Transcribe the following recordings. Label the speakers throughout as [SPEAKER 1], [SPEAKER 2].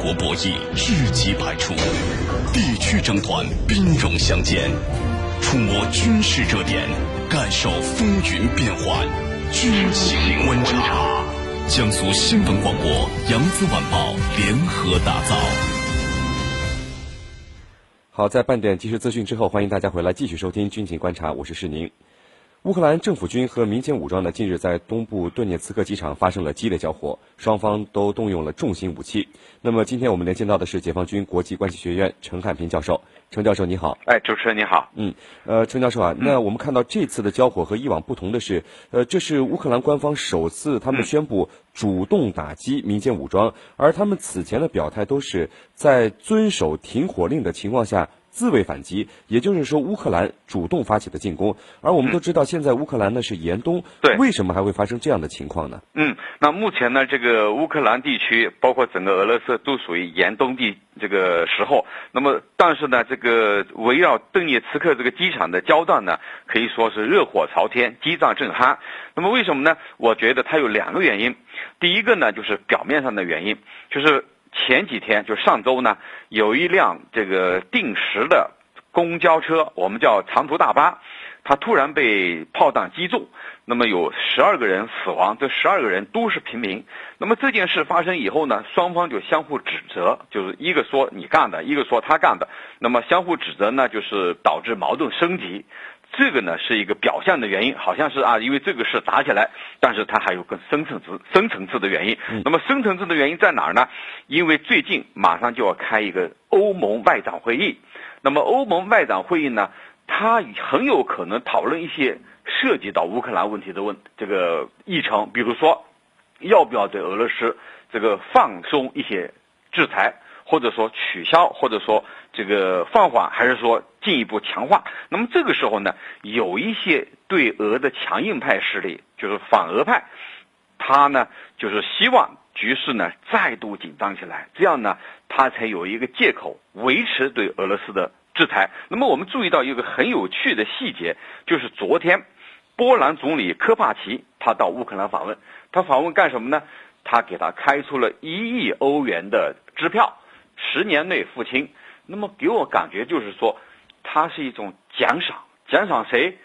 [SPEAKER 1] 国博弈日机百出，地区争端兵戎相见，触摸军事热点，感受风云变幻，军情观察。江苏新闻广播、扬子晚报联合打造。
[SPEAKER 2] 好，在半点即时资讯之后，欢迎大家回来继续收听军情观察，我是世宁。乌克兰政府军和民间武装呢，近日在东部顿涅茨克机场发生了激烈交火，双方都动用了重型武器。那么，今天我们连线到的是解放军国际关系学院陈汉平教授。陈教授，你好。
[SPEAKER 3] 哎，主持人你好。
[SPEAKER 2] 嗯，呃，陈教授啊，那我们看到这次的交火和以往不同的是，呃，这是乌克兰官方首次他们宣布主动打击民间武装，而他们此前的表态都是在遵守停火令的情况下。自卫反击，也就是说乌克兰主动发起的进攻，而我们都知道现在乌克兰呢是严冬，
[SPEAKER 3] 对，
[SPEAKER 2] 为什么还会发生这样的情况呢？
[SPEAKER 3] 嗯，那目前呢，这个乌克兰地区，包括整个俄罗斯都属于严冬地这个时候。那么，但是呢，这个围绕顿涅茨克这个机场的交战呢，可以说是热火朝天，激战正酣。那么为什么呢？我觉得它有两个原因，第一个呢就是表面上的原因，就是。前几天就上周呢，有一辆这个定时的公交车，我们叫长途大巴，它突然被炮弹击中，那么有十二个人死亡，这十二个人都是平民。那么这件事发生以后呢，双方就相互指责，就是一个说你干的，一个说他干的，那么相互指责呢，就是导致矛盾升级。这个呢是一个表象的原因，好像是啊，因为这个事打起来，但是它还有更深层次、深层次的原因。那么深层次的原因在哪儿呢？因为最近马上就要开一个欧盟外长会议，那么欧盟外长会议呢，它很有可能讨论一些涉及到乌克兰问题的问这个议程，比如说要不要对俄罗斯这个放松一些制裁。或者说取消，或者说这个放缓，还是说进一步强化？那么这个时候呢，有一些对俄的强硬派势力，就是反俄派，他呢就是希望局势呢再度紧张起来，这样呢他才有一个借口维持对俄罗斯的制裁。那么我们注意到一个很有趣的细节，就是昨天波兰总理科帕奇他到乌克兰访问，他访问干什么呢？他给他开出了一亿欧元的支票。十年内付清，那么给我感觉就是说，它是一种奖赏，奖赏谁？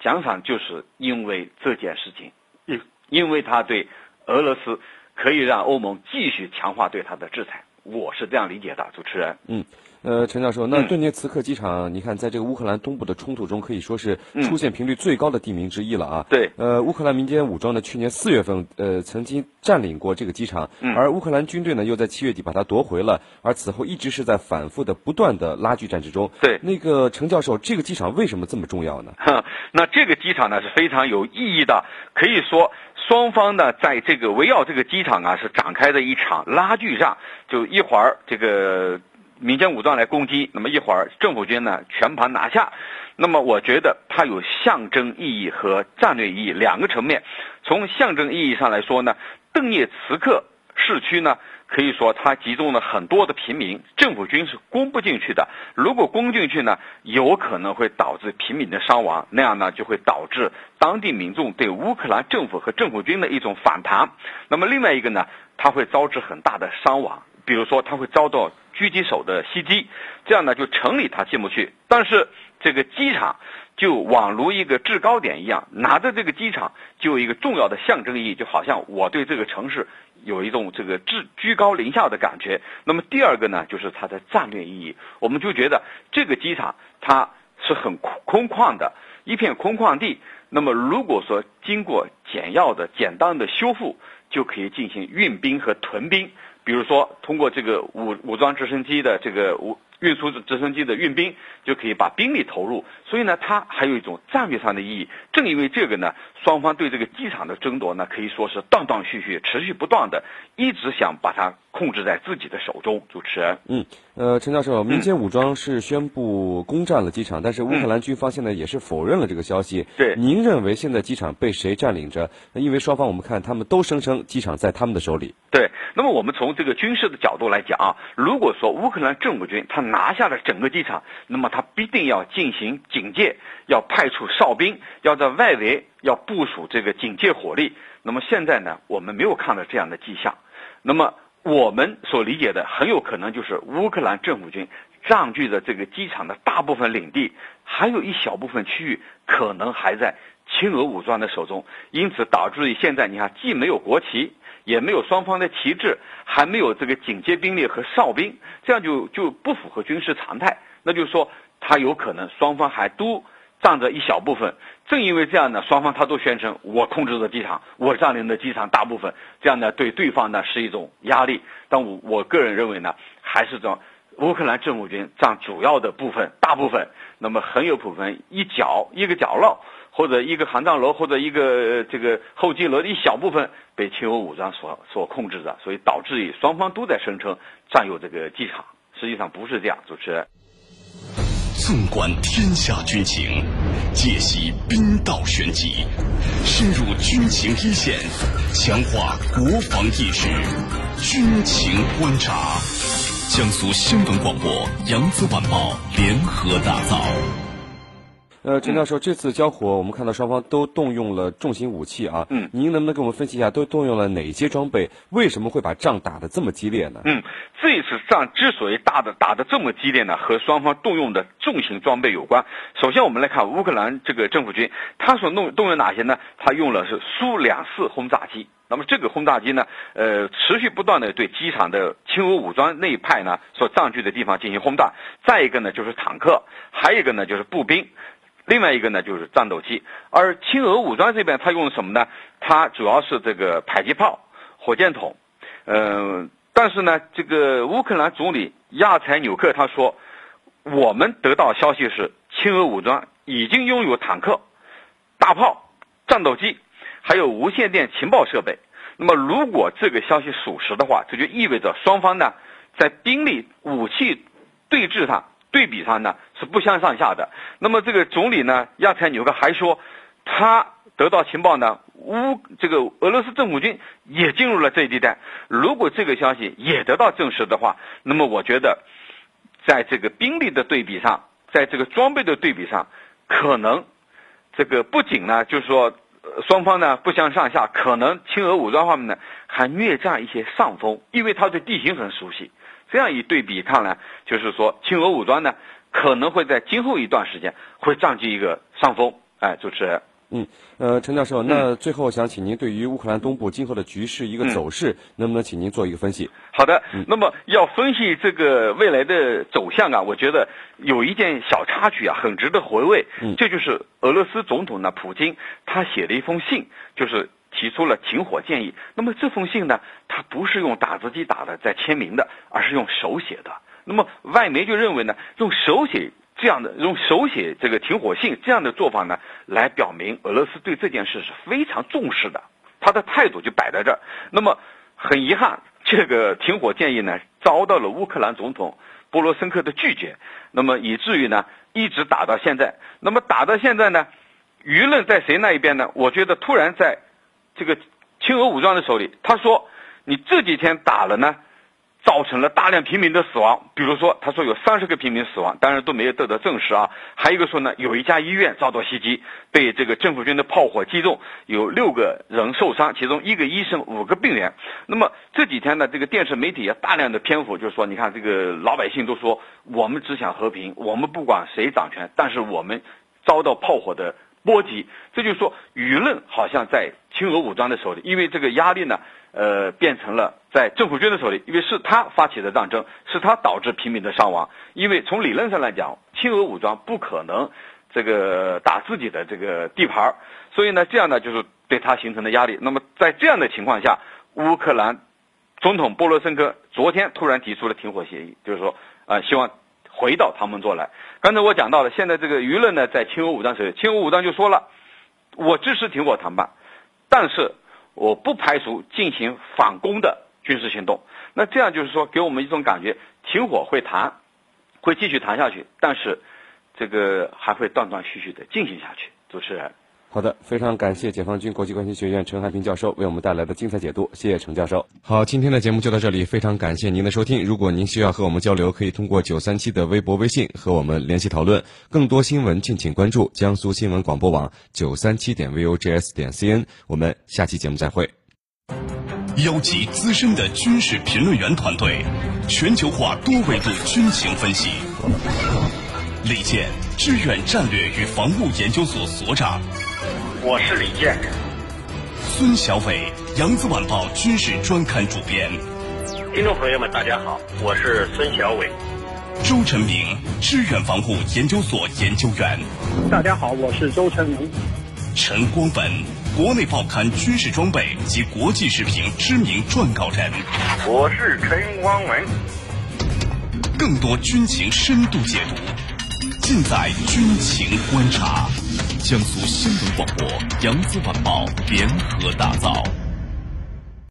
[SPEAKER 3] 奖赏就是因为这件事情，嗯因为他对俄罗斯可以让欧盟继续强化对他的制裁，我是这样理解的，主持人。
[SPEAKER 2] 嗯。呃，陈教授，那顿涅茨克机场，你看，在这个乌克兰东部的冲突中，可以说是出现频率最高的地名之一了啊。
[SPEAKER 3] 对。
[SPEAKER 2] 呃，乌克兰民间武装呢，去年四月份，呃，曾经占领过这个机场，而乌克兰军队呢，又在七月底把它夺回了，而此后一直是在反复的、不断的拉锯战之中。
[SPEAKER 3] 对。
[SPEAKER 2] 那个陈教授，这个机场为什么这么重要呢？
[SPEAKER 3] 那这个机场呢是非常有意义的，可以说双方呢在这个围绕这个机场啊是展开的一场拉锯战，就一会儿这个。民间武装来攻击，那么一会儿政府军呢全盘拿下，那么我觉得它有象征意义和战略意义两个层面。从象征意义上来说呢，邓涅茨克市区呢可以说它集中了很多的平民，政府军是攻不进去的。如果攻进去呢，有可能会导致平民的伤亡，那样呢就会导致当地民众对乌克兰政府和政府军的一种反弹。那么另外一个呢，它会招致很大的伤亡。比如说，他会遭到狙击手的袭击，这样呢，就城里他进不去，但是这个机场就宛如一个制高点一样，拿着这个机场就有一个重要的象征意义，就好像我对这个城市有一种这个至居高临下的感觉。那么第二个呢，就是它的战略意义，我们就觉得这个机场它是很空空旷的一片空旷地，那么如果说经过简要的、简单的修复，就可以进行运兵和屯兵。比如说，通过这个武武装直升机的这个武。运输直升机的运兵就可以把兵力投入，所以呢，它还有一种战略上的意义。正因为这个呢，双方对这个机场的争夺呢，可以说是断断续续、持续不断的，一直想把它控制在自己的手中。主持人，
[SPEAKER 2] 嗯，呃，陈教授，民间武装是宣布攻占了机场，但是乌克兰军方现在也是否认了这个消息。
[SPEAKER 3] 对，
[SPEAKER 2] 您认为现在机场被谁占领着？因为双方我们看他们都声称机场在他们的手里。
[SPEAKER 3] 对，那么我们从这个军事的角度来讲啊，如果说乌克兰政府军他拿下了整个机场，那么他必定要进行警戒，要派出哨兵，要在外围要部署这个警戒火力。那么现在呢，我们没有看到这样的迹象。那么我们所理解的很有可能就是乌克兰政府军占据着这个机场的大部分领地，还有一小部分区域可能还在亲俄武装的手中，因此导致于现在你看既没有国旗，也没有双方的旗帜，还没有这个警戒兵力和哨兵，这样就就不符合军事常态。那就是说，他有可能双方还都。占着一小部分，正因为这样呢，双方他都宣称我控制着机场，我占领的机场大部分，这样呢对对方呢是一种压力。但我我个人认为呢，还是这乌克兰政府军占主要的部分，大部分，那么很有部分一角一个角落，或者一个航站楼，或者一个这个候机楼的一小部分被亲俄武装所所控制着，所以导致于双方都在声称占有这个机场，实际上不是这样，主持人。
[SPEAKER 1] 纵观天下军情，解析兵道玄机，深入军情一线，强化国防意识，军情观察。江苏新闻广播、扬子晚报联合打造。
[SPEAKER 2] 呃，陈教授，这次交火，我们看到双方都动用了重型武器啊。
[SPEAKER 3] 嗯。
[SPEAKER 2] 您能不能给我们分析一下，都动用了哪些装备？为什么会把仗打得这么激烈呢？
[SPEAKER 3] 嗯，这一次仗之所以打的打得这么激烈呢，和双方动用的重型装备有关。首先，我们来看乌克兰这个政府军，他所弄动用哪些呢？他用了是苏两四轰炸机。那么这个轰炸机呢，呃，持续不断的对机场的亲俄武装那一派呢所占据的地方进行轰炸。再一个呢，就是坦克，还有一个呢，就是步兵。另外一个呢，就是战斗机，而亲俄武装这边他用什么呢？它主要是这个迫击炮、火箭筒，嗯，但是呢，这个乌克兰总理亚采纽克他说，我们得到消息是，亲俄武装已经拥有坦克、大炮、战斗机，还有无线电情报设备。那么，如果这个消息属实的话，这就意味着双方呢，在兵力、武器对峙上。对比上呢是不相上下的。那么这个总理呢亚采纽克还说，他得到情报呢乌这个俄罗斯政府军也进入了这一地带。如果这个消息也得到证实的话，那么我觉得，在这个兵力的对比上，在这个装备的对比上，可能这个不仅呢就是说双方呢不相上下，可能亲俄武装方面呢还略占一些上风，因为他对地形很熟悉。这样一对比看来，就是说，亲俄武装呢，可能会在今后一段时间会占据一个上风。哎，主持人，
[SPEAKER 2] 嗯，呃，陈教授，那最后想请您对于乌克兰东部今后的局势一个走势，能不能请您做一个分析？
[SPEAKER 3] 好的，那么要分析这个未来的走向啊，我觉得有一件小插曲啊，很值得回味。
[SPEAKER 2] 嗯，
[SPEAKER 3] 这就是俄罗斯总统呢，普京他写了一封信，就是。提出了停火建议。那么这封信呢，它不是用打字机打的在签名的，而是用手写的。那么外媒就认为呢，用手写这样的用手写这个停火信这样的做法呢，来表明俄罗斯对这件事是非常重视的，他的态度就摆在这儿。那么很遗憾，这个停火建议呢，遭到了乌克兰总统波罗申科的拒绝。那么以至于呢，一直打到现在。那么打到现在呢，舆论在谁那一边呢？我觉得突然在。这个亲俄武装的手里，他说：“你这几天打了呢，造成了大量平民的死亡。比如说，他说有三十个平民死亡，当然都没有得到证实啊。还有一个说呢，有一家医院遭到袭击，被这个政府军的炮火击中，有六个人受伤，其中一个医生，五个病人。那么这几天呢，这个电视媒体啊，大量的篇幅就是说，你看这个老百姓都说，我们只想和平，我们不管谁掌权，但是我们遭到炮火的。”波及，这就是说，舆论好像在亲俄武装的手里，因为这个压力呢，呃，变成了在政府军的手里，因为是他发起的战争，是他导致平民的伤亡。因为从理论上来讲，亲俄武装不可能这个打自己的这个地盘所以呢，这样呢就是对他形成的压力。那么在这样的情况下，乌克兰总统波罗申科昨天突然提出了停火协议，就是说，啊，希望。回到唐门座来。刚才我讲到了，现在这个舆论呢，在亲俄武装手里，亲俄武装就说了，我支持停火谈判，但是我不排除进行反攻的军事行动。那这样就是说，给我们一种感觉，停火会谈，会继续谈下去，但是这个还会断断续续的进行下去。主持人。
[SPEAKER 2] 好的，非常感谢解放军国际关系学院陈汉平教授为我们带来的精彩解读，谢谢陈教授。好，今天的节目就到这里，非常感谢您的收听。如果您需要和我们交流，可以通过九三七的微博、微信和我们联系讨论。更多新闻，敬请关注江苏新闻广播网九三七点 vogs 点 cn。我们下期节目再会。
[SPEAKER 1] 邀集资深的军事评论员团队，全球化多维度军情分析。李健，知远战略与防务研究所所长。
[SPEAKER 4] 我是李健。
[SPEAKER 1] 孙小伟，扬子晚报军事专刊主编。
[SPEAKER 4] 听众朋友们，大家好，我是孙小伟。
[SPEAKER 1] 周成明，知远防护研究所研究员。
[SPEAKER 5] 大家好，我是周成明。
[SPEAKER 1] 陈光文，国内报刊军事装备及国际视频知名撰稿人。
[SPEAKER 6] 我是陈光文。
[SPEAKER 1] 更多军情深度解读，尽在军情观察。江苏新闻广播、扬子晚报联合打造。